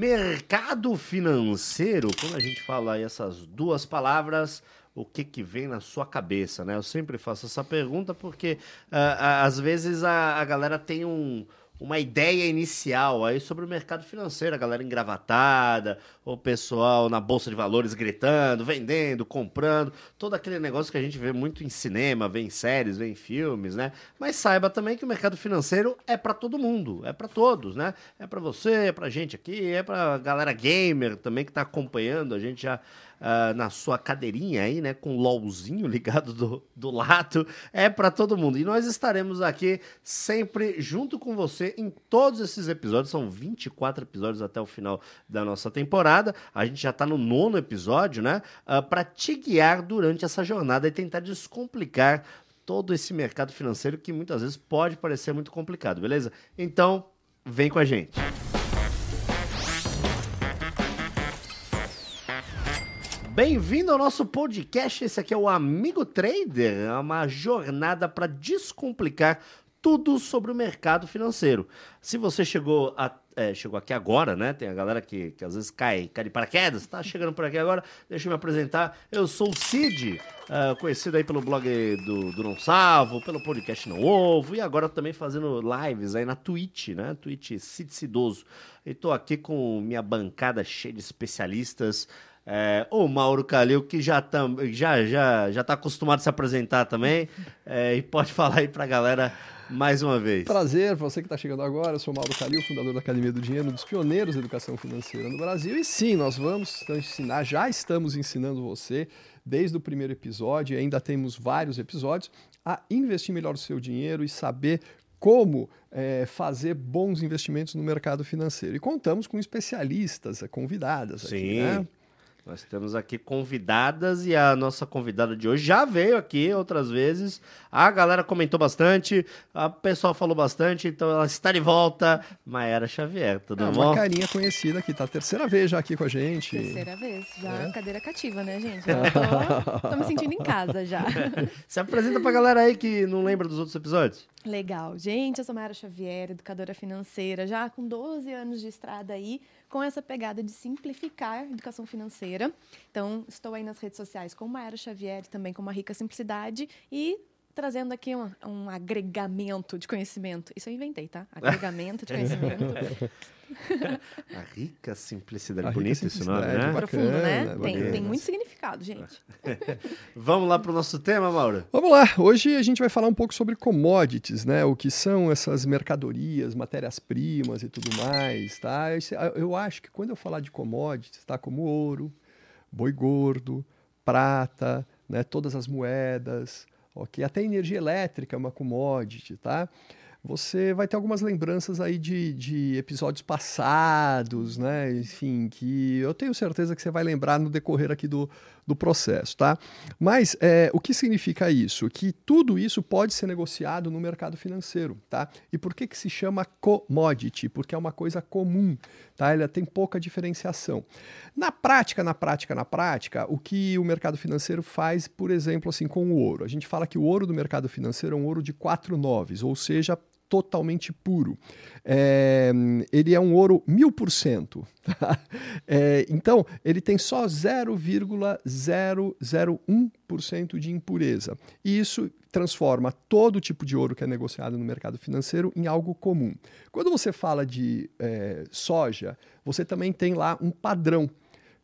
Mercado financeiro, quando a gente fala essas duas palavras, o que que vem na sua cabeça, né? Eu sempre faço essa pergunta porque uh, às vezes a, a galera tem um, uma ideia inicial aí sobre o mercado financeiro, a galera engravatada, o pessoal na bolsa de valores gritando, vendendo, comprando, todo aquele negócio que a gente vê muito em cinema, vê em séries, vê em filmes, né? Mas saiba também que o mercado financeiro é para todo mundo, é para todos, né? É para você, é para gente aqui, é para galera gamer também que está acompanhando a gente já uh, na sua cadeirinha aí, né, com o LOLzinho ligado do, do lado, é para todo mundo. E nós estaremos aqui sempre junto com você em todos esses episódios, são 24 episódios até o final da nossa temporada. A gente já está no nono episódio, né, uh, ah, para te guiar durante essa jornada e tentar descomplicar todo esse mercado financeiro que muitas vezes pode parecer muito complicado, beleza? Então, vem com a gente. Bem-vindo ao nosso podcast. Esse aqui é o Amigo Trader, é uma jornada para descomplicar tudo sobre o mercado financeiro. Se você chegou, a, é, chegou aqui agora, né? Tem a galera que, que às vezes cai, cai de paraquedas, tá chegando por aqui agora. Deixa eu me apresentar. Eu sou o Cid, uh, conhecido aí pelo blog do, do Não Salvo, pelo podcast Não Ovo, e agora também fazendo lives aí na Twitch, né? Twitch Cid Cidoso. E tô aqui com minha bancada cheia de especialistas. É, o Mauro Calil, que já, tam, já, já, já tá acostumado a se apresentar também, é, e pode falar aí para a galera mais uma vez. Prazer, você que está chegando agora, eu sou o Mauro Calil, fundador da Academia do Dinheiro, um dos pioneiros da educação financeira no Brasil. E sim, nós vamos ensinar, já estamos ensinando você, desde o primeiro episódio, ainda temos vários episódios, a investir melhor o seu dinheiro e saber como é, fazer bons investimentos no mercado financeiro. E contamos com especialistas convidadas Sim. aqui, né? Nós temos aqui convidadas e a nossa convidada de hoje já veio aqui outras vezes. A galera comentou bastante, a pessoal falou bastante, então ela está de volta. Maera Xavier, tudo é, bom? Uma carinha conhecida aqui, tá a terceira vez já aqui com a gente. Terceira vez, já é. cadeira cativa, né, gente? tô, tô me sentindo em casa já. Se apresenta pra galera aí que não lembra dos outros episódios. Legal. Gente, eu sou Maera Xavier, educadora financeira, já com 12 anos de estrada aí com essa pegada de simplificar a educação financeira. Então, estou aí nas redes sociais com Maera Xavier, também com uma rica simplicidade e trazendo aqui um, um, agregamento de conhecimento. Isso eu inventei, tá? Agregamento de conhecimento. a rica simplicidade. A Bonito esse nome, né? Profundo, né? Tem, tem, muito significado, gente. Vamos lá para o nosso tema, Mauro? Vamos lá. Hoje a gente vai falar um pouco sobre commodities, né? O que são essas mercadorias, matérias-primas e tudo mais, tá? Eu acho que quando eu falar de commodities, tá? Como ouro, boi gordo, prata, né? Todas as moedas, ok? Até energia elétrica é uma commodity, tá? Você vai ter algumas lembranças aí de, de episódios passados, né? Enfim, que eu tenho certeza que você vai lembrar no decorrer aqui do, do processo, tá? Mas é, o que significa isso? Que tudo isso pode ser negociado no mercado financeiro, tá? E por que que se chama commodity? Porque é uma coisa comum, tá? Ela tem pouca diferenciação. Na prática, na prática, na prática, o que o mercado financeiro faz, por exemplo, assim, com o ouro? A gente fala que o ouro do mercado financeiro é um ouro de quatro noves, ou seja, totalmente puro. É, ele é um ouro mil por cento. Tá? É, então, ele tem só 0,001% de impureza. E isso transforma todo tipo de ouro que é negociado no mercado financeiro em algo comum. Quando você fala de é, soja, você também tem lá um padrão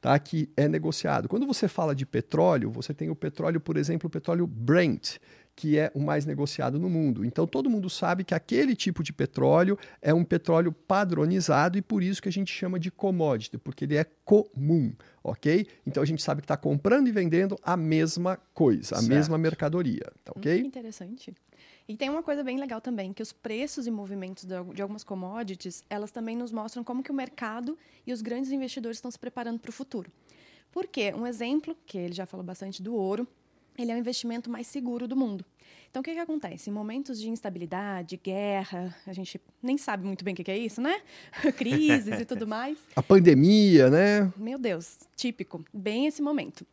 tá, que é negociado. Quando você fala de petróleo, você tem o petróleo, por exemplo, o petróleo Brent, que é o mais negociado no mundo. Então todo mundo sabe que aquele tipo de petróleo é um petróleo padronizado e por isso que a gente chama de commodity, porque ele é comum, ok? Então a gente sabe que está comprando e vendendo a mesma coisa, a certo. mesma mercadoria, tá ok? Muito interessante. E tem uma coisa bem legal também, que os preços e movimentos de algumas commodities, elas também nos mostram como que o mercado e os grandes investidores estão se preparando para o futuro. Por quê? Um exemplo, que ele já falou bastante do ouro, ele é o investimento mais seguro do mundo. Então, o que, que acontece? Em momentos de instabilidade, guerra, a gente nem sabe muito bem o que, que é isso, né? Crises e tudo mais. A pandemia, né? Meu Deus, típico. Bem esse momento.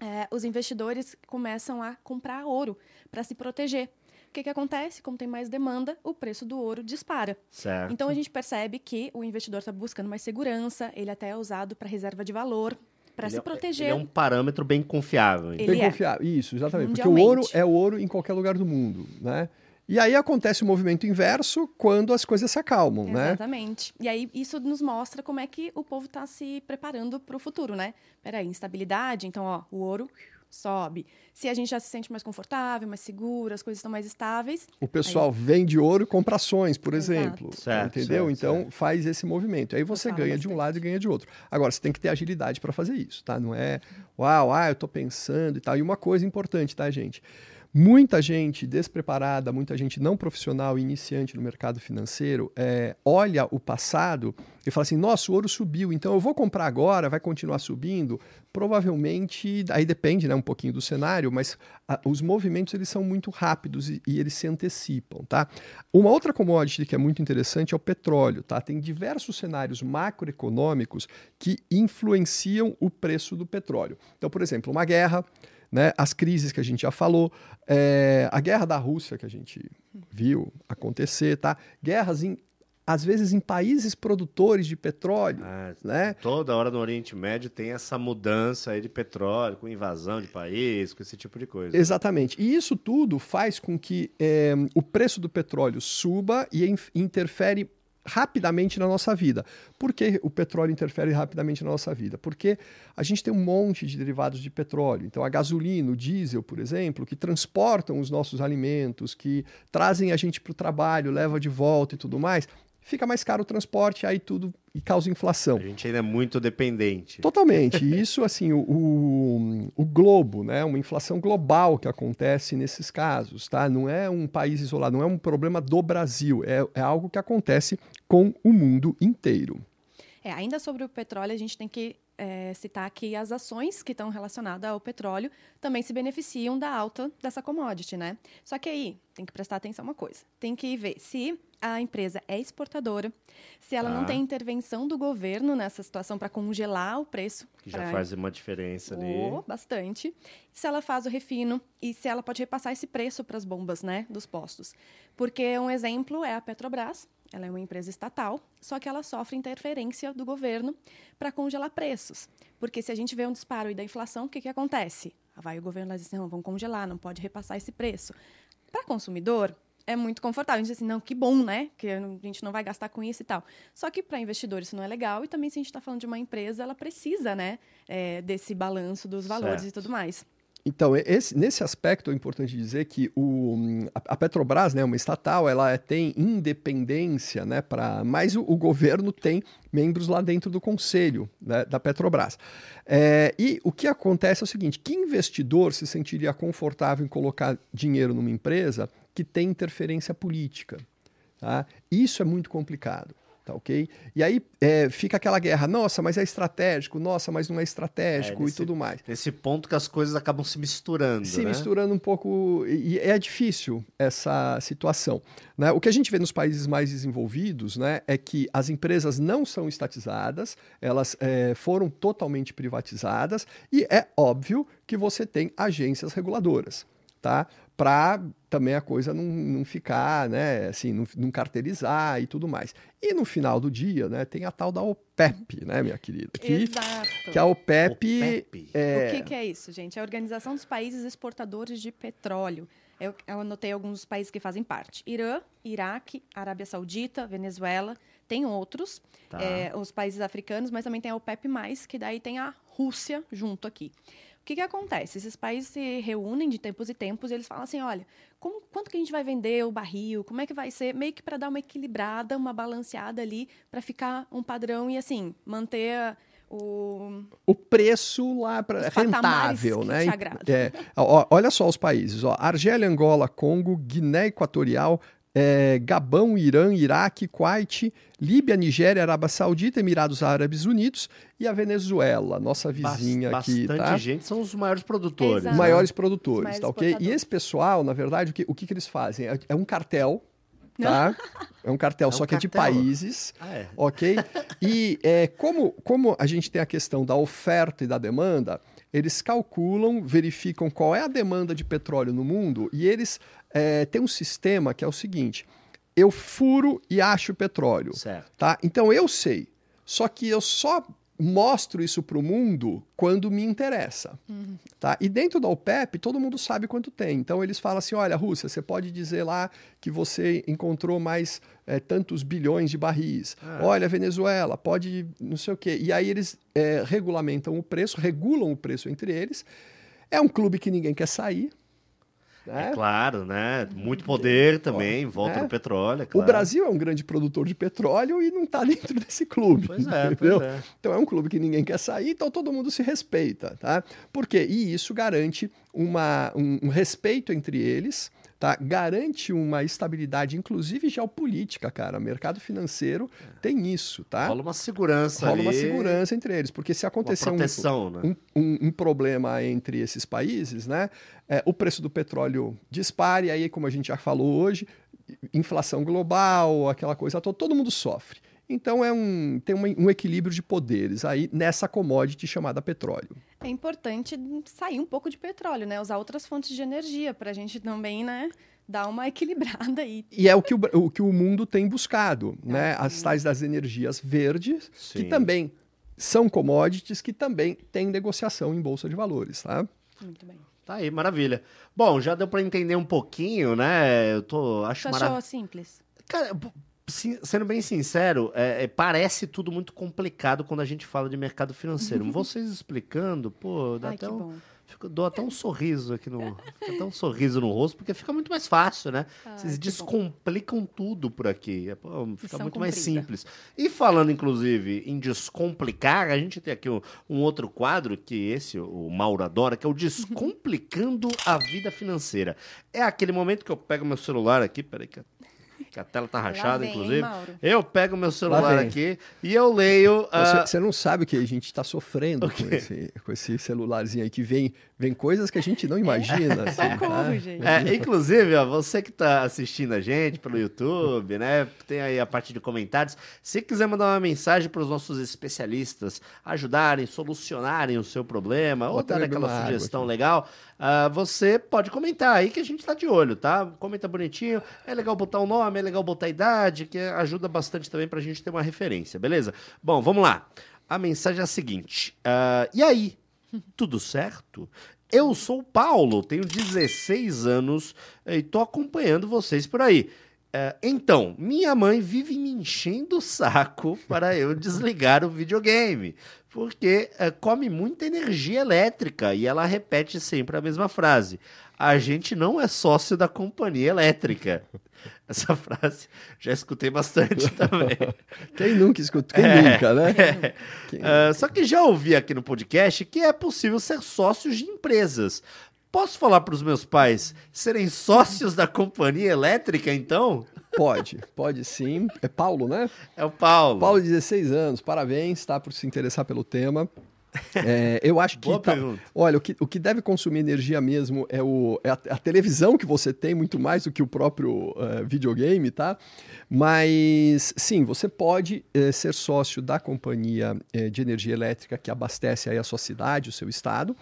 É, os investidores começam a comprar ouro para se proteger. que, que acontece? Como tem mais demanda, o preço do ouro dispara. Certo. Então a gente percebe que o investidor está buscando mais segurança, ele até é usado para reserva de valor, para se Ele é- proteger. Ele é um parâmetro bem confiável. então. Ele Bem é. confiável. Isso, exatamente. Porque o ouro é ouro em qualquer lugar do mundo, né? E aí acontece o movimento inverso quando as coisas se acalmam, né? Exatamente. E aí isso nos mostra como é que o povo está se preparando para o futuro, né? Peraí, instabilidade, então, ó, o ouro sobe. Se a gente já se sente mais confortável, mais seguro, as coisas estão mais estáveis, O pessoal vende ouro e compra ações, por Exato. exemplo. Certo, entendeu? certo, então certo. faz esse movimento. Aí você ganha de um bastante. lado e ganha de outro. Agora, você tem que ter agilidade para fazer isso, tá? Não é, uau, ah, eu tô pensando e tal. E uma coisa importante, tá, gente? Muita gente despreparada, muita gente não profissional, iniciante no mercado financeiro, é, olha o passado e fala assim: nossa, o ouro subiu, então eu vou comprar agora, vai continuar subindo. Provavelmente, aí depende né, um pouquinho do cenário, mas ah, os movimentos eles são muito rápidos e, e eles se antecipam. Tá? Uma outra commodity que é muito interessante é o petróleo. Tá? Tem diversos cenários macroeconômicos que influenciam o preço do petróleo. Então, por exemplo, uma guerra né, as crises que a gente já falou, é, a guerra da Rússia que a gente viu acontecer, tá? Guerras em, às vezes em países produtores de petróleo, Ah, né? Toda hora no Oriente Médio tem essa mudança aí de petróleo, com invasão de país, com esse tipo de coisa. Exatamente. E isso tudo faz com que é, o preço do petróleo suba e in- interfere rapidamente na nossa vida. Por que o petróleo interfere rapidamente na nossa vida? Porque a gente tem um monte de derivados de petróleo. Então, a gasolina, o diesel, por exemplo, que transportam os nossos alimentos, que trazem a gente para o trabalho, leva de volta e tudo mais, fica mais caro o transporte, aí tudo e causa inflação. A gente ainda é muito dependente. Totalmente. E Isso, assim, o, o, o globo, né? Uma inflação global que acontece nesses casos, tá? Não é um país isolado, não é um problema do Brasil, é, é algo que acontece com o mundo inteiro. É, ainda sobre o petróleo, a gente tem que é, citar que as ações que estão relacionadas ao petróleo também se beneficiam da alta dessa commodity, né? Só que aí tem que prestar atenção uma coisa: tem que ver se a empresa é exportadora, se ela Tá. não tem intervenção do governo nessa situação para congelar o preço. Que já pra- faz uma diferença ali. Oh, bastante. Se ela faz o refino e se ela pode repassar esse preço para as bombas, né, dos postos. Porque um exemplo é a Petrobras. Ela é uma empresa estatal, só que ela sofre interferência do governo para congelar preços. Porque se a gente vê um disparo da inflação, o que, que acontece? Ah, Vai o governo lá diz assim, não, vamos congelar, não pode repassar esse preço. Para consumidor, é muito confortável. A gente diz assim, não, que bom, né? Que a gente não vai gastar com isso e tal. Só que para investidor isso não é legal. E também, se a gente está falando de uma empresa, ela precisa, né? é, desse balanço dos valores Certo. e tudo mais. Então, esse- nesse aspecto é importante dizer que o, a, a Petrobras, né, uma estatal, ela tem independência, né, para, mas o, o governo tem membros lá dentro do conselho né, da Petrobras. É, e o que acontece é o seguinte: que investidor se sentiria confortável em colocar dinheiro numa empresa que tem interferência política? Tá? Isso é muito complicado. Tá ok? E aí é, fica aquela guerra, nossa, mas é estratégico, nossa, mas não é estratégico É, e nesse- tudo mais Nesse ponto que as coisas acabam se misturando, se né? misturando um pouco e e é difícil essa situação. né? O que a gente vê nos países mais desenvolvidos né, é que as empresas não são estatizadas, elas eh, foram totalmente privatizadas e é óbvio que você tem agências reguladoras, tá? Para também a coisa não, não ficar, né, assim, não, não carteirizar e tudo mais. E no final do dia, né, tem a tal da OPEP, né, minha querida? Que, Exato. que a OPEP, OPEP. é, O que, que é isso, gente? É a Organização dos Países Exportadores de Petróleo. Eu, eu anotei alguns países que fazem parte: Irã, Iraque, Arábia Saudita, Venezuela. Tem outros, Tá. é, os países africanos, mas também tem a OPEP, que daí tem a Rússia junto aqui. O que, que acontece? Esses países se reúnem de tempos e tempos e eles falam assim: olha, como- quanto que a gente vai vender o barril? Como é que vai ser? Meio que para dar uma equilibrada, uma balanceada ali, para ficar um padrão e assim, manter o, o preço lá para rentável, né? É, ó, olha só os países: ó, Argélia, Angola, Congo, Guiné Equatorial, é, Gabão, Irã, Iraque, Kuwait, Líbia, Nigéria, Arábia Saudita, Emirados Árabes Unidos e a Venezuela, nossa vizinha Bas- aqui, Bastante tá? gente são os maiores produtores. Exato. Os né? maiores Os produtores, maiores tá ok? E esse pessoal, na verdade, o que, o que, que eles fazem? É, é um cartel, tá? É um cartel, É um só que é de cartel. países, Ah, é. ok? E é, como, como a gente tem a questão da oferta e da demanda, eles calculam, verificam qual é a demanda de petróleo no mundo e eles é, têm um sistema que é o seguinte: eu furo e acho petróleo, Certo. tá? Então eu sei, só que eu só mostro isso para o mundo quando me interessa. Tá? E dentro da OPEP, todo mundo sabe quanto tem. Então eles falam assim: olha, Rússia, você pode dizer lá que você encontrou mais eh, tantos bilhões de barris. Ah. Olha, Venezuela, pode não sei o quê. E aí eles eh, regulamentam o preço, regulam o preço entre eles. É um clube que ninguém quer sair. Né? É claro, né? Muito poder também, volta É. no petróleo, é O claro. Brasil é um grande produtor de petróleo e não está dentro desse clube. Pois é, entendeu? pois é. Então é um clube que ninguém quer sair, então todo mundo se respeita, tá? Por quê? E isso garante uma, um, um respeito entre eles, tá? Garante uma estabilidade, inclusive geopolítica, cara. Mercado financeiro tem isso, tá? Rola uma segurança Rola uma ali, segurança entre eles, porque se uma acontecer um, proteção, né? um, um- um problema entre esses países, né? é, o preço do petróleo dispare, aí, como a gente já falou hoje, inflação global, aquela coisa toda, todo mundo sofre. Então é um, tem uma- um equilíbrio de poderes aí nessa commodity chamada petróleo. É importante sair um pouco de petróleo, né? Usar outras fontes de energia para a gente também, né? Dar uma equilibrada aí. E é o que o, o que o mundo tem buscado, né? As tais das energias verdes, que Sim. também são commodities, que também têm negociação em bolsa de valores, tá? Muito bem. Tá aí, maravilha. Bom, já deu pra entender um pouquinho, né? Eu tô, acho Você achou maravilhoso. simples? Cara, sendo bem sincero, é, é, parece tudo muito complicado quando a gente fala de mercado financeiro. Vocês explicando, pô, dá Ai, até um, bom. fica- dou até um sorriso aqui no. fica até um sorriso no rosto, porque fica muito mais fácil, né? Ai, Vocês que bom. descomplicam tudo por aqui. É, pô, fica muito mais cumprida. simples. E falando, inclusive, em descomplicar, a gente tem aqui um, um outro quadro que esse, o Mauro adora, que é o Descomplicando a Vida Financeira. É aquele momento que eu pego meu celular aqui, peraí que a, que a tela tá rachada, vem, hein, inclusive. Mauro? eu pego meu celular aqui e eu leio. ah, Você, não sabe o que a gente está sofrendo com esse, com esse celularzinho aí, que vem, vem coisas que a gente não imagina. assim, tá? Socorro, gente. É, inclusive, ó, você que está assistindo a gente pelo YouTube, né? Tem aí a parte de comentários. Se quiser mandar uma mensagem para os nossos especialistas ajudarem, solucionarem o seu problema, Vou ou dar aquela sugestão legal, ah, você pode comentar aí que a gente está de olho, tá? Comenta bonitinho. É legal botar o nome, é legal botar a idade, que ajuda bastante também para a gente ter uma referência, beleza? Bom, vamos lá. A mensagem é a seguinte. ah, e aí? Tudo certo? Eu sou o Paulo, tenho 16 anos e tô acompanhando vocês por aí. É, então, minha mãe vive me enchendo o saco para eu desligar o videogame, porque é, come muita energia elétrica e ela repete sempre a mesma frase. A gente não é sócio da companhia elétrica. Essa frase já escutei bastante também. Quem nunca escutou? Quem É, nunca, né? é. Quem- Ah, só que já ouvi aqui no podcast que é possível ser sócios de empresas. Posso falar para os meus pais serem sócios da companhia elétrica, então? Pode, pode sim. É Paulo, né? É o Paulo. Paulo, 16 anos, parabéns, tá? Por se interessar pelo tema. É, eu acho que. Tá- olha, o que, o que deve consumir energia mesmo é, o, é a, a televisão que você tem, muito mais do que o próprio eh, videogame, tá? Mas sim, você pode eh, ser sócio da companhia eh, de energia elétrica que abastece aí a sua cidade, o seu estado,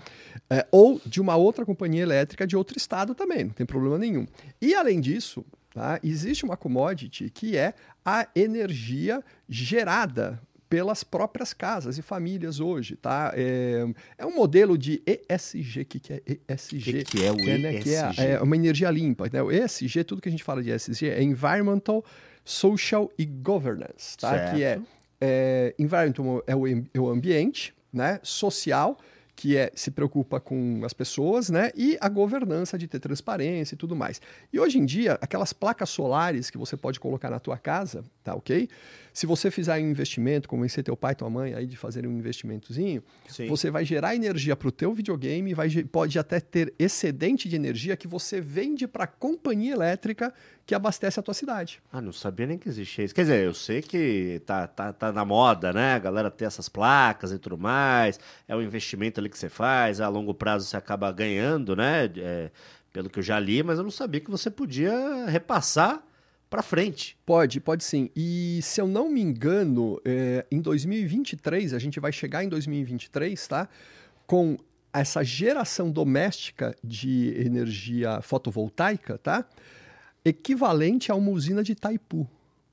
eh, ou de uma outra companhia elétrica de outro estado também, não tem problema nenhum. E além disso, tá, existe uma commodity que é a energia gerada pelas próprias casas e famílias hoje, tá? É, é um modelo de ESG, o que, que é ESG? Que que é o É, né, que é, ESG? é uma energia limpa. Né? O ESG, tudo que a gente fala de ESG é Environmental, Social e Governance, tá? Certo. Que é, é environmental é o, é o ambiente, né? Social, que é se preocupa com as pessoas, né? E a governança de ter transparência e tudo mais. E hoje em dia, aquelas placas solares que você pode colocar na tua casa, tá ok? Se você fizer um investimento, convencer teu pai tua mãe aí de fazerem um investimentozinho, Sim. você vai gerar energia para o teu videogame, vai, pode até ter excedente de energia que você vende para a companhia elétrica que abastece a tua cidade. Ah, não sabia nem que existia isso. Quer dizer, eu sei que tá, tá, tá na moda, né? A galera ter essas placas e tudo mais. É um investimento ali que você faz, a longo prazo você acaba ganhando, né? É, pelo que eu já li, mas eu não sabia que você podia repassar para frente. Pode, pode sim. E se eu não me engano, é, em 2023, a gente vai chegar em 2023, tá? Com essa geração doméstica de energia fotovoltaica, tá? Equivalente a uma usina de Itaipu.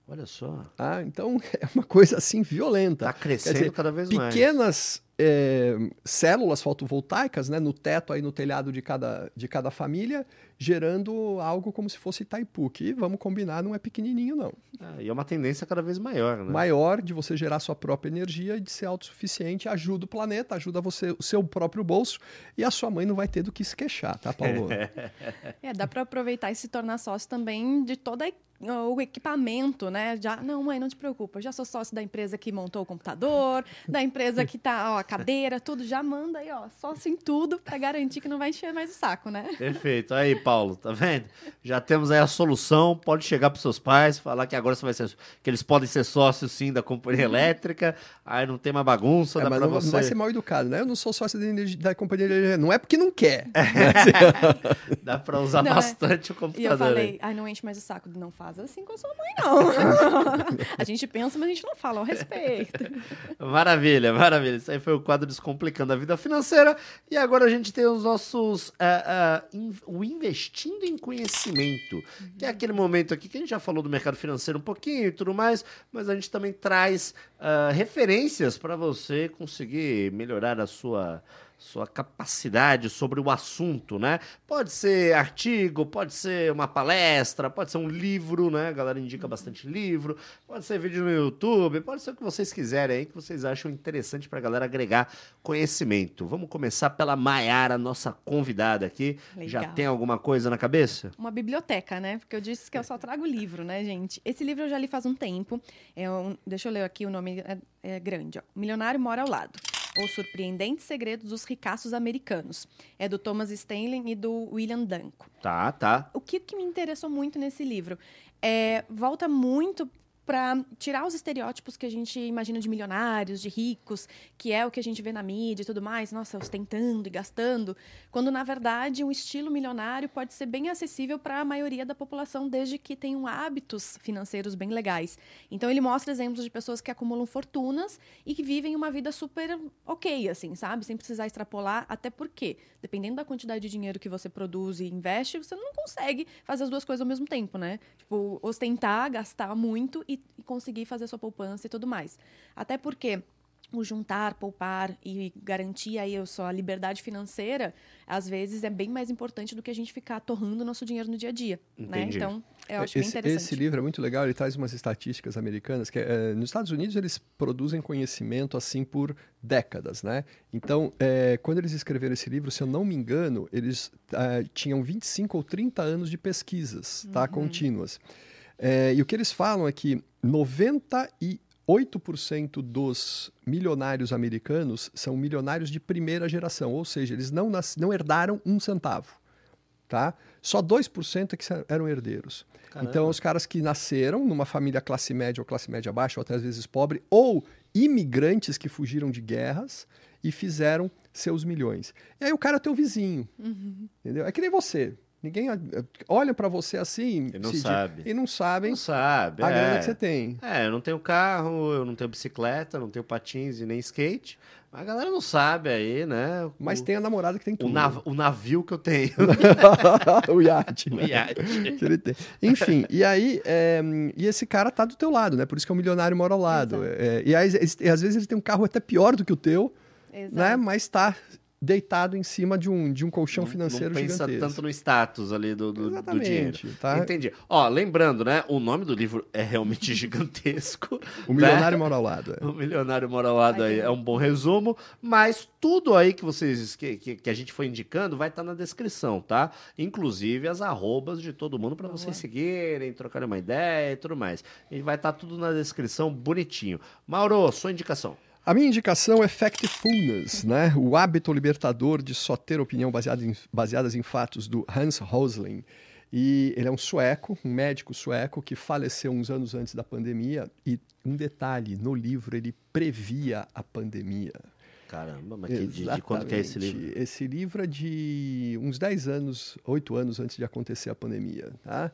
Olha só. Ah, então é uma coisa assim violenta. Está crescendo dizer, cada vez pequenas, mais. Pequenas é, células fotovoltaicas né, no teto, aí no telhado de cada, de cada família, gerando algo como se fosse Itaipu, que, vamos combinar, não é pequenininho, não. É, e é uma tendência cada vez maior, né? Maior de você gerar sua própria energia e de ser autossuficiente, ajuda o planeta, ajuda você, o seu próprio bolso, e a sua mãe não vai ter do que se queixar, tá, Paulo? é, dá para aproveitar e se tornar sócio também de toda a o equipamento, né? Já, não, mãe, não te preocupa, eu já sou sócio da empresa que montou o computador, da empresa que tá, ó, a cadeira, tudo, já manda aí, ó, sócio em tudo para garantir que não vai encher mais o saco, né? Perfeito. Aí, Paulo, tá vendo? Já temos aí a solução, pode chegar para seus pais, falar que agora você vai ser, que eles podem ser sócios sim da companhia elétrica, aí não tem mais bagunça, é, dá mas não, você... não vai ser mal educado, né? Eu não sou sócio da, energia, da companhia elétrica, não é porque não quer. É. dá para usar não, é. bastante é... o computador. E eu falei, ai, não enche mais o saco, não faz assim com a sua mãe, não. a gente pensa, mas a gente não fala ao respeito. Maravilha, maravilha. Isso aí foi o quadro Descomplicando a Vida Financeira. E agora a gente tem os nossos. Uh, uh, in, o Investindo em Conhecimento, que é aquele momento aqui que a gente já falou do mercado financeiro um pouquinho e tudo mais, mas a gente também traz uh, referências para você conseguir melhorar a sua sua capacidade sobre o assunto, né? Pode ser artigo, pode ser uma palestra, pode ser um livro, né? A galera indica uhum. bastante livro, pode ser vídeo no YouTube, pode ser o que vocês quiserem aí, que vocês acham interessante para a galera agregar conhecimento. Vamos começar pela Maiara, nossa convidada aqui. Legal. Já tem alguma coisa na cabeça? Uma biblioteca, né? Porque eu disse que eu só trago livro, né, gente? Esse livro eu já li faz um tempo. É um, deixa eu ler aqui o nome, é, é grande, ó. Milionário Mora ao Lado. Os Surpreendentes Segredos dos Ricaços Americanos. É do Thomas Stanley e do William Danko. Tá, tá. O que, que me interessou muito nesse livro? É, volta muito para tirar os estereótipos que a gente imagina de milionários, de ricos, que é o que a gente vê na mídia e tudo mais, nossa, ostentando e gastando, quando na verdade um estilo milionário pode ser bem acessível para a maioria da população desde que tenham hábitos financeiros bem legais. Então ele mostra exemplos de pessoas que acumulam fortunas e que vivem uma vida super ok, assim, sabe? Sem precisar extrapolar, até porque, dependendo da quantidade de dinheiro que você produz e investe, você não consegue fazer as duas coisas ao mesmo tempo, né? Tipo, ostentar, gastar muito e e, conseguir fazer sua poupança e tudo mais. Até porque o juntar, poupar e garantir aí a sua liberdade financeira, às vezes é bem mais importante do que a gente ficar torrando nosso dinheiro no dia a dia. Né? Então, eu acho esse, bem interessante. Esse livro é muito legal, ele traz umas estatísticas americanas que é, nos Estados Unidos eles produzem conhecimento assim por décadas, né? Então, é, quando eles escreveram esse livro, se eu não me engano, eles é, tinham 25 ou 30 anos de pesquisas, tá? Uhum. Contínuas. É, e o que eles falam é que 98% dos milionários americanos são milionários de primeira geração, ou seja, eles não, nas, não herdaram um centavo. Tá? Só 2% é que eram herdeiros. Caramba. Então, os caras que nasceram numa família classe média ou classe média baixa, ou até às vezes pobre, ou imigrantes que fugiram de guerras e fizeram seus milhões. E aí o cara é teu vizinho. Uhum. Entendeu? É que nem você. Ninguém olha para você assim e não sabe. E não sabem não sabe, a é. grana que você tem. É, eu não tenho carro, eu não tenho bicicleta, não tenho patins e nem skate. A galera não sabe aí, né? Mas o, tem a namorada que tem tudo. O, nav o navio que eu tenho. o iate. Né? O iate. que ele tem. Enfim, e aí, é, e esse cara tá do teu lado, né? Por isso que é um milionário mora ao lado. É, e, aí, e às vezes ele tem um carro até pior do que o teu, Exato. né? Mas tá deitado em cima de um, de um colchão não, financeiro não pensa gigantesco. tanto no status ali do, do, do dinheiro. Tá? Entendi. Ó, lembrando, né? O nome do livro é realmente gigantesco. o Milionário né? Mora ao Lado. É. O Milionário Mora ao Lado aí é um bom resumo, mas tudo aí que vocês que, que, que a gente foi indicando vai estar tá na descrição, tá? Inclusive as arrobas de todo mundo para vocês seguirem, trocarem uma ideia e tudo mais. E vai estar tá tudo na descrição bonitinho. Mauro, sua indicação. A minha indicação é Factfulness, né? o hábito libertador de só ter opinião baseada em, baseadas em fatos, do Hans Rosling. E ele é um sueco, um médico sueco que faleceu uns anos antes da pandemia. E um detalhe, no livro ele previa a pandemia. Caramba, mas que, de, de quando que é esse livro? Esse livro é de uns 10 anos, 8 anos antes de acontecer a pandemia. Tá?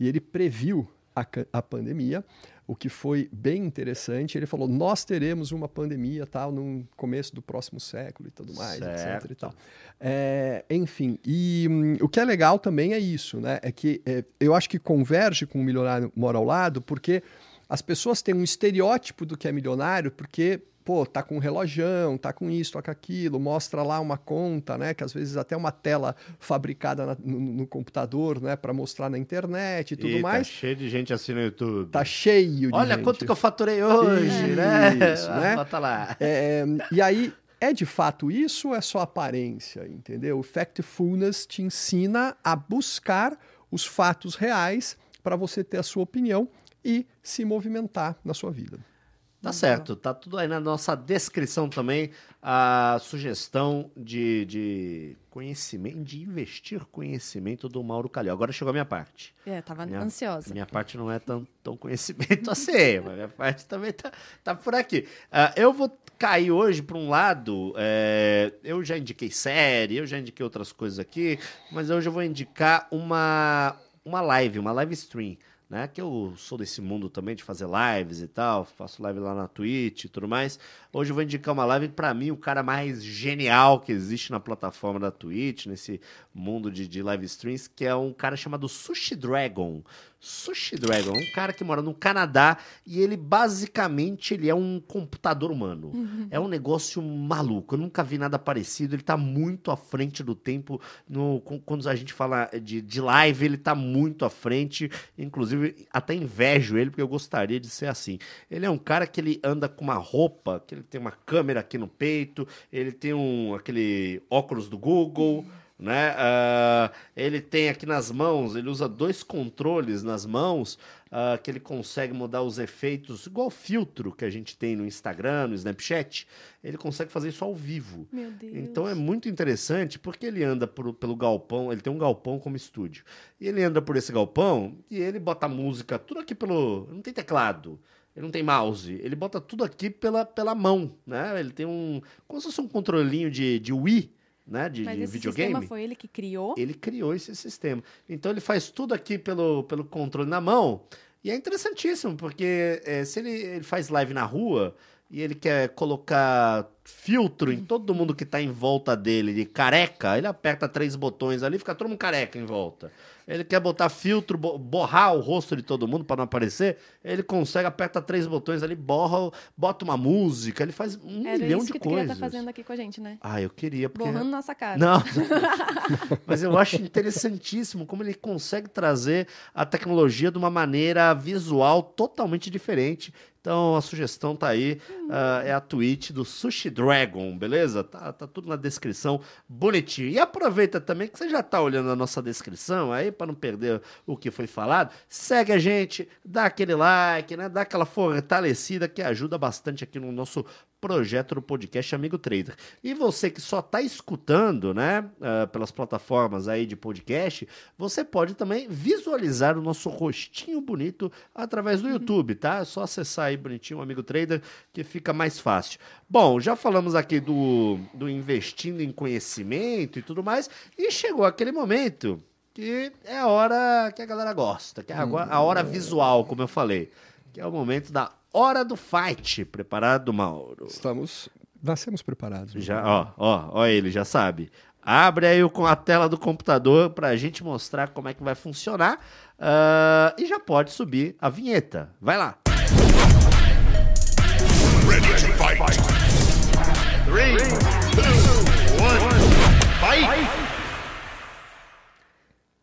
E ele previu a, a pandemia o que foi bem interessante. Ele falou: nós teremos uma pandemia tal no começo do próximo século e tudo mais, certo. etc. E tal. É, enfim, e hum, o que é legal também é isso, né? É que é, eu acho que converge com o milionário mora ao lado, porque as pessoas têm um estereótipo do que é milionário, porque pô, tá com um relojão, tá com isso, tá com aquilo, mostra lá uma conta, né? Que às vezes até uma tela fabricada na, no, no, computador, né? Para mostrar na internet e tudo e tá mais. Tá cheio de gente assim no YouTube. Tá cheio de Olha gente. quanto que eu faturei hoje, né? Isso, né? Bota lá. É, e aí, é de fato isso ou é só aparência, entendeu? O Factfulness te ensina a buscar os fatos reais para você ter a sua opinião e se movimentar na sua vida. Tá certo, tá tudo aí na nossa descrição também, a sugestão de, de conhecimento, de investir conhecimento do Mauro Calil. Agora chegou a minha parte. É, tava minha, ansiosa. Minha parte não é tão, tão conhecimento assim, mas minha parte também tá, tá por aqui. Uh, eu vou cair hoje para um lado, é, eu já indiquei série, eu já indiquei outras coisas aqui, mas hoje eu vou indicar uma, uma live, uma live stream né? Que eu sou desse mundo também de fazer lives e tal, faço live lá na Twitch e tudo mais. Hoje eu vou indicar uma live para mim o cara mais genial que existe na plataforma da Twitch, nesse mundo de, de live streams, que é um cara chamado Sushi Dragon. Sushi Dragon, um cara que mora no Canadá e ele basicamente ele é um computador humano. Uhum. É um negócio maluco. Eu nunca vi nada parecido. Ele tá muito à frente do tempo. No, quando a gente fala de, de live, ele tá muito à frente. Inclusive, até invejo ele, porque eu gostaria de ser assim. Ele é um cara que ele anda com uma roupa, que ele tem uma câmera aqui no peito, ele tem um aquele óculos do Google. Né? Uh, ele tem aqui nas mãos, ele usa dois controles nas mãos uh, que ele consegue mudar os efeitos, igual filtro que a gente tem no Instagram, no Snapchat. Ele consegue fazer isso ao vivo. Meu Deus. Então é muito interessante porque ele anda por, pelo galpão, ele tem um galpão como estúdio. E ele anda por esse galpão e ele bota música, tudo aqui pelo. Não tem teclado ele não tem mouse, ele bota tudo aqui pela, pela mão, né? Ele tem um. Como se fosse um controlinho de, de Wii, né, de, Mas de esse videogame. sistema foi ele que criou? Ele criou esse sistema. Então ele faz tudo aqui pelo, pelo controle na mão. E é interessantíssimo, porque é, se ele, ele faz live na rua e ele quer colocar filtro em todo mundo que está em volta dele de careca, ele aperta três botões ali, fica todo mundo careca em volta. Ele quer botar filtro, borrar o rosto de todo mundo para não aparecer, ele consegue, aperta três botões ali, borra, bota uma música, ele faz um Era milhão isso de que coisas. que tá fazendo aqui com a gente, né? Ah, eu queria porque borrando nossa cara. Não. Mas eu acho interessantíssimo como ele consegue trazer a tecnologia de uma maneira visual totalmente diferente. Então a sugestão tá aí, uh, é a tweet do Sushi Dragon, beleza? Tá, tá tudo na descrição, bonitinho. E aproveita também que você já tá olhando a nossa descrição aí, para não perder o que foi falado. Segue a gente, dá aquele like, né? Dá aquela fortalecida que ajuda bastante aqui no nosso projeto do podcast Amigo Trader. E você que só está escutando, né, uh, pelas plataformas aí de podcast, você pode também visualizar o nosso rostinho bonito através do YouTube, tá? É só acessar aí bonitinho o Amigo Trader que fica mais fácil. Bom, já falamos aqui do, do investindo em conhecimento e tudo mais, e chegou aquele momento que é a hora que a galera gosta, que é a, a hora visual, como eu falei, que é o momento da Hora do Fight. Preparado, Mauro? Estamos. Nascemos preparados. Já, ó, ó, ó, ele já sabe. Abre aí o, a tela do computador para a gente mostrar como é que vai funcionar. Uh, e já pode subir a vinheta. Vai lá. Ready to fight. Three, two, one, fight.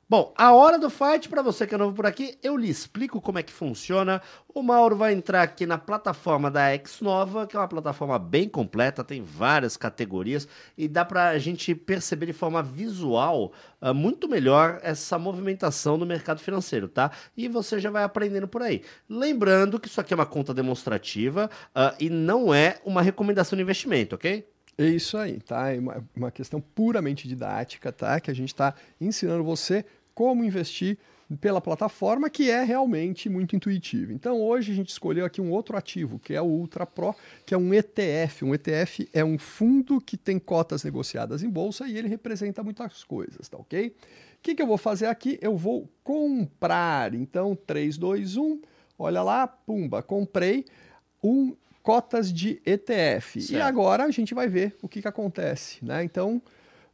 Bom, a hora do fight, para você que é novo por aqui, eu lhe explico como é que funciona. O Mauro vai entrar aqui na plataforma da Xnova, que é uma plataforma bem completa, tem várias categorias e dá para a gente perceber de forma visual uh, muito melhor essa movimentação no mercado financeiro, tá? E você já vai aprendendo por aí. Lembrando que isso aqui é uma conta demonstrativa uh, e não é uma recomendação de investimento, ok? É isso aí, tá? É uma, uma questão puramente didática, tá? Que a gente está ensinando você como investir pela plataforma que é realmente muito intuitivo. Então hoje a gente escolheu aqui um outro ativo, que é o Ultra Pro, que é um ETF. Um ETF é um fundo que tem cotas negociadas em bolsa e ele representa muitas coisas, tá ok? O que, que eu vou fazer aqui? Eu vou comprar. Então, 3, 2, 1, olha lá, pumba, comprei um cotas de ETF. Certo. E agora a gente vai ver o que, que acontece, né? Então,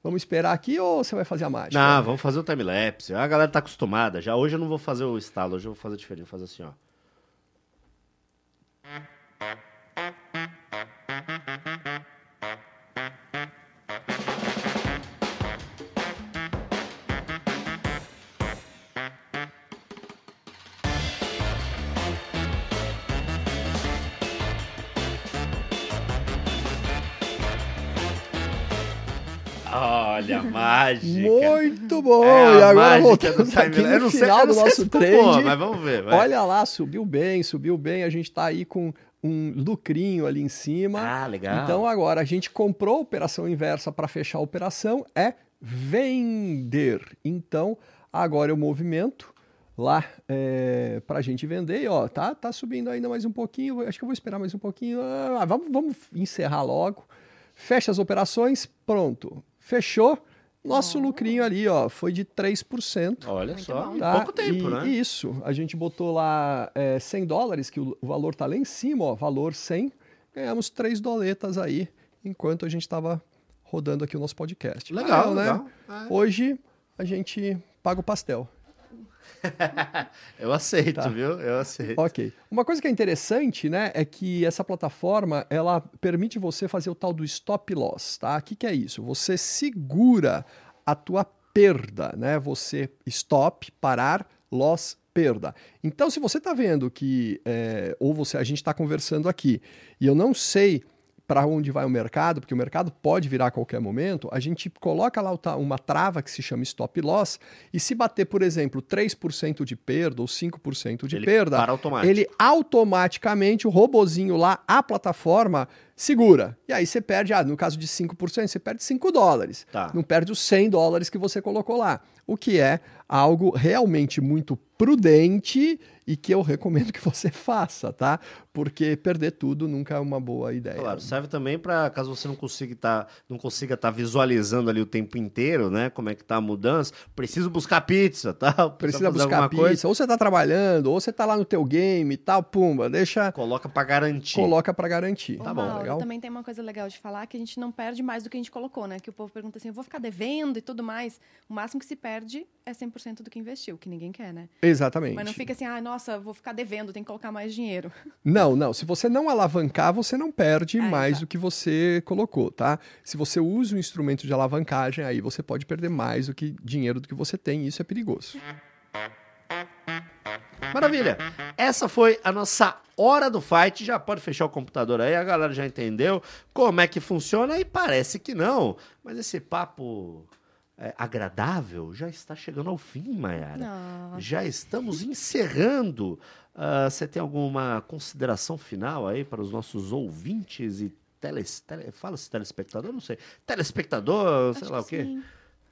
Vamos esperar aqui ou você vai fazer a mágica? Não, vamos fazer o time-lapse. A galera tá acostumada. Já hoje eu não vou fazer o estalo, hoje eu vou fazer diferente. Vou fazer assim, ó. Olha, mágica. Muito bom. É e agora voltamos aqui no final do nosso trade. Mas vamos ver. Vai. Olha lá, subiu bem, subiu bem. A gente está aí com um lucrinho ali em cima. Ah, legal. Então agora a gente comprou a operação inversa para fechar a operação é vender. Então agora é o movimento lá é, para a gente vender. E, ó, tá, tá subindo ainda mais um pouquinho. Acho que eu vou esperar mais um pouquinho. Ah, vamos, vamos encerrar logo. Fecha as operações, pronto. Fechou. Nosso oh. lucrinho ali, ó, foi de 3%. Olha Muito só, tá? pouco tempo, e, né? Isso, a gente botou lá é, 100 dólares, que o, valor tá lá em cima, ó, valor 100. Ganhamos 3 doletas aí, enquanto a gente estava rodando aqui o nosso podcast. Legal, né? legal. É. Hoje a gente paga o pastel. eu aceito, tá. viu? Eu aceito. Ok. Uma coisa que é interessante, né, é que essa plataforma ela permite você fazer o tal do stop loss, tá? O que, que é isso? Você segura a tua perda, né? Você stop, parar, loss, perda. Então, se você está vendo que, é, ou você, a gente está conversando aqui, e eu não sei para onde vai o mercado, porque o mercado pode virar a qualquer momento, a gente coloca lá uma trava que se chama stop loss, e se bater, por exemplo, 3% de perda ou 5% de ele perda, ele automaticamente, o robozinho lá, a plataforma, segura. E aí você perde, ah, no caso de 5%, você perde 5 dólares. Tá. Não perde os 100 dólares que você colocou lá. O que é algo realmente muito prudente e que eu recomendo que você faça, tá? Porque perder tudo nunca é uma boa ideia. Claro, serve também para caso você não consiga estar tá, não consiga estar tá visualizando ali o tempo inteiro, né? Como é que tá a mudança, preciso buscar pizza, tá? Precisa buscar pizza, coisa. ou você tá trabalhando, ou você tá lá no teu game e tal, pumba, deixa coloca para garantir. Coloca para garantir. Tá bom, legal. Também tem uma coisa legal de falar que a gente não perde mais do que a gente colocou, né? Que o povo pergunta assim, eu vou ficar devendo e tudo mais. O máximo que se perde é 100% do que investiu, que ninguém quer, né? Exatamente. Mas não fica assim, ah, nossa, vou ficar devendo, tem que colocar mais dinheiro. Não, não. Se você não alavancar, você não perde é, mais exato. do que você colocou, tá? Se você usa um instrumento de alavancagem, aí você pode perder mais do que dinheiro do que você tem, e isso é perigoso. Maravilha. Essa foi a nossa hora do fight. Já pode fechar o computador aí, a galera já entendeu como é que funciona e parece que não. Mas esse papo é, agradável já está chegando ao fim, Mayara. Já estamos encerrando. Uh, você tem alguma consideração final aí para os nossos ouvintes e teles, tele, fala-se telespectador? Não sei. Telespectador, Acho sei lá o quê. Sim.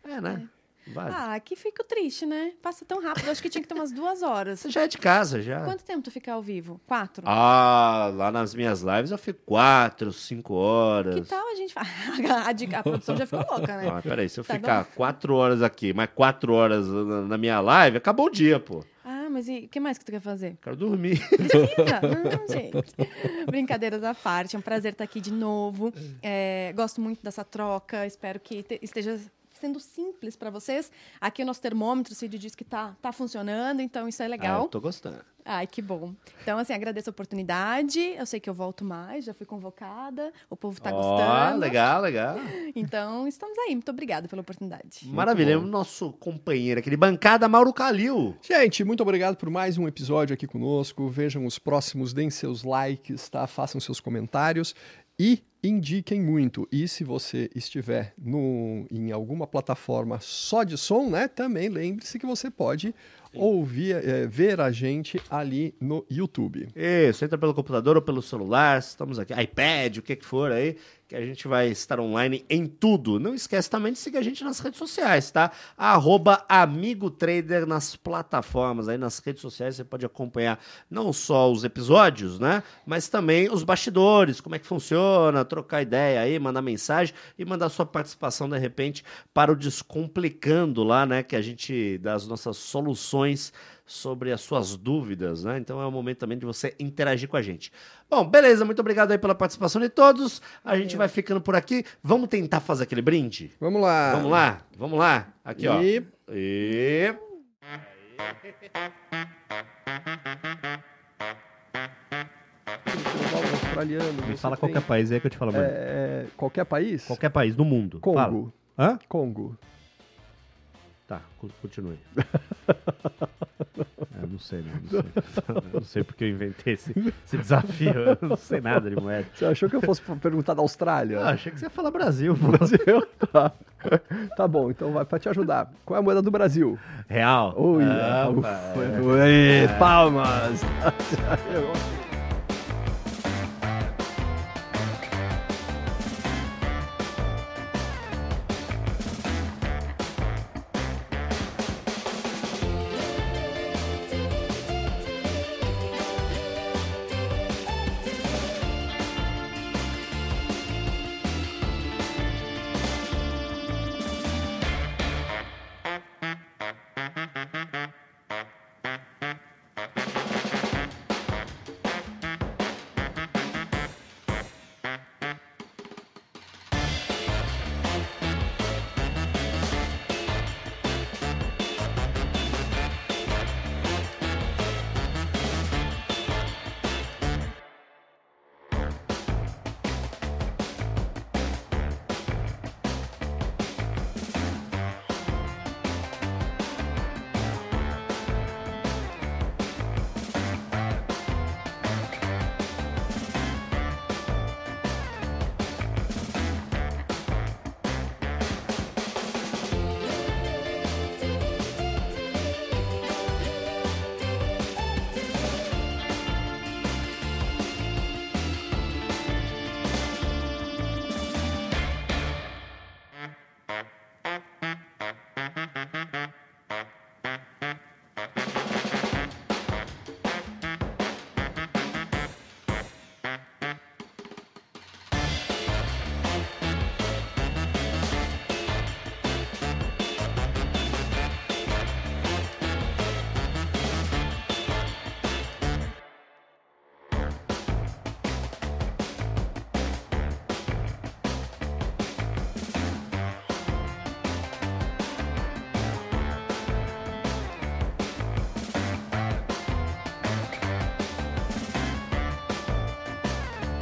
É, né? É. Vale. Ah, aqui fico triste, né? Passa tão rápido. Acho que tinha que ter umas duas horas. Você já é de casa, já. Quanto tempo tu fica ao vivo? Quatro? Ah, lá nas minhas lives eu fico quatro, cinco horas. Que tal a gente... a, a produção já ficou louca, né? Ah, peraí, se eu tá ficar bom? quatro horas aqui, mais quatro horas na minha live, acabou o dia, pô. Ah, mas e o que mais que tu quer fazer? Quero dormir. Precisa? Não, gente. Brincadeiras à parte, é um prazer estar aqui de novo. É, gosto muito dessa troca, espero que esteja sendo simples para vocês. Aqui o nosso termômetro, o Cid diz que tá, tá funcionando, então isso é legal. Ah, eu tô gostando. Ai, que bom. Então, assim, agradeço a oportunidade. Eu sei que eu volto mais, já fui convocada. O povo tá oh, gostando. Legal, legal. Então, estamos aí. Muito obrigada pela oportunidade. Maravilha. O nosso companheiro aqui de bancada, Mauro Calil. Gente, muito obrigado por mais um episódio aqui conosco. Vejam os próximos, deem seus likes, tá? Façam seus comentários. E indiquem muito. E se você estiver no, em alguma plataforma só de som, né? Também lembre-se que você pode ouvir, é, ver a gente ali no YouTube. Isso, entra pelo computador ou pelo celular, estamos aqui, iPad, o que que for aí, que a gente vai estar online em tudo. Não esquece também de seguir a gente nas redes sociais, tá? Arroba Amigo Trader nas plataformas, aí nas redes sociais você pode acompanhar não só os episódios, né? Mas também os bastidores, como é que funciona, trocar ideia aí, mandar mensagem e mandar sua participação de repente para o Descomplicando lá, né? Que a gente dá as nossas soluções sobre as suas dúvidas, né? Então é o momento também de você interagir com a gente. Bom, beleza, muito obrigado aí pela participação de todos. A gente vai ficando por aqui. Vamos tentar fazer aquele brinde? Vamos lá. Vamos lá, vamos lá. Aqui, ó. E E... australiano. Me fala tem, qualquer país aí que eu te falo, mano. é, qualquer país? Qualquer país do mundo. Fala. Congo. Hã? Congo. Tá, co- continue. Eu não sei, não, não sei. Não sei porque eu inventei esse, esse desafio. Eu não sei nada de moeda. Você achou que eu fosse perguntar da Austrália? Ah, achei que você ia falar Brasil. Brasil? Tá. tá bom, então vai pra te ajudar. Qual é a moeda do Brasil? Real. Ui, Ah, ufa, é. Ui, palmas!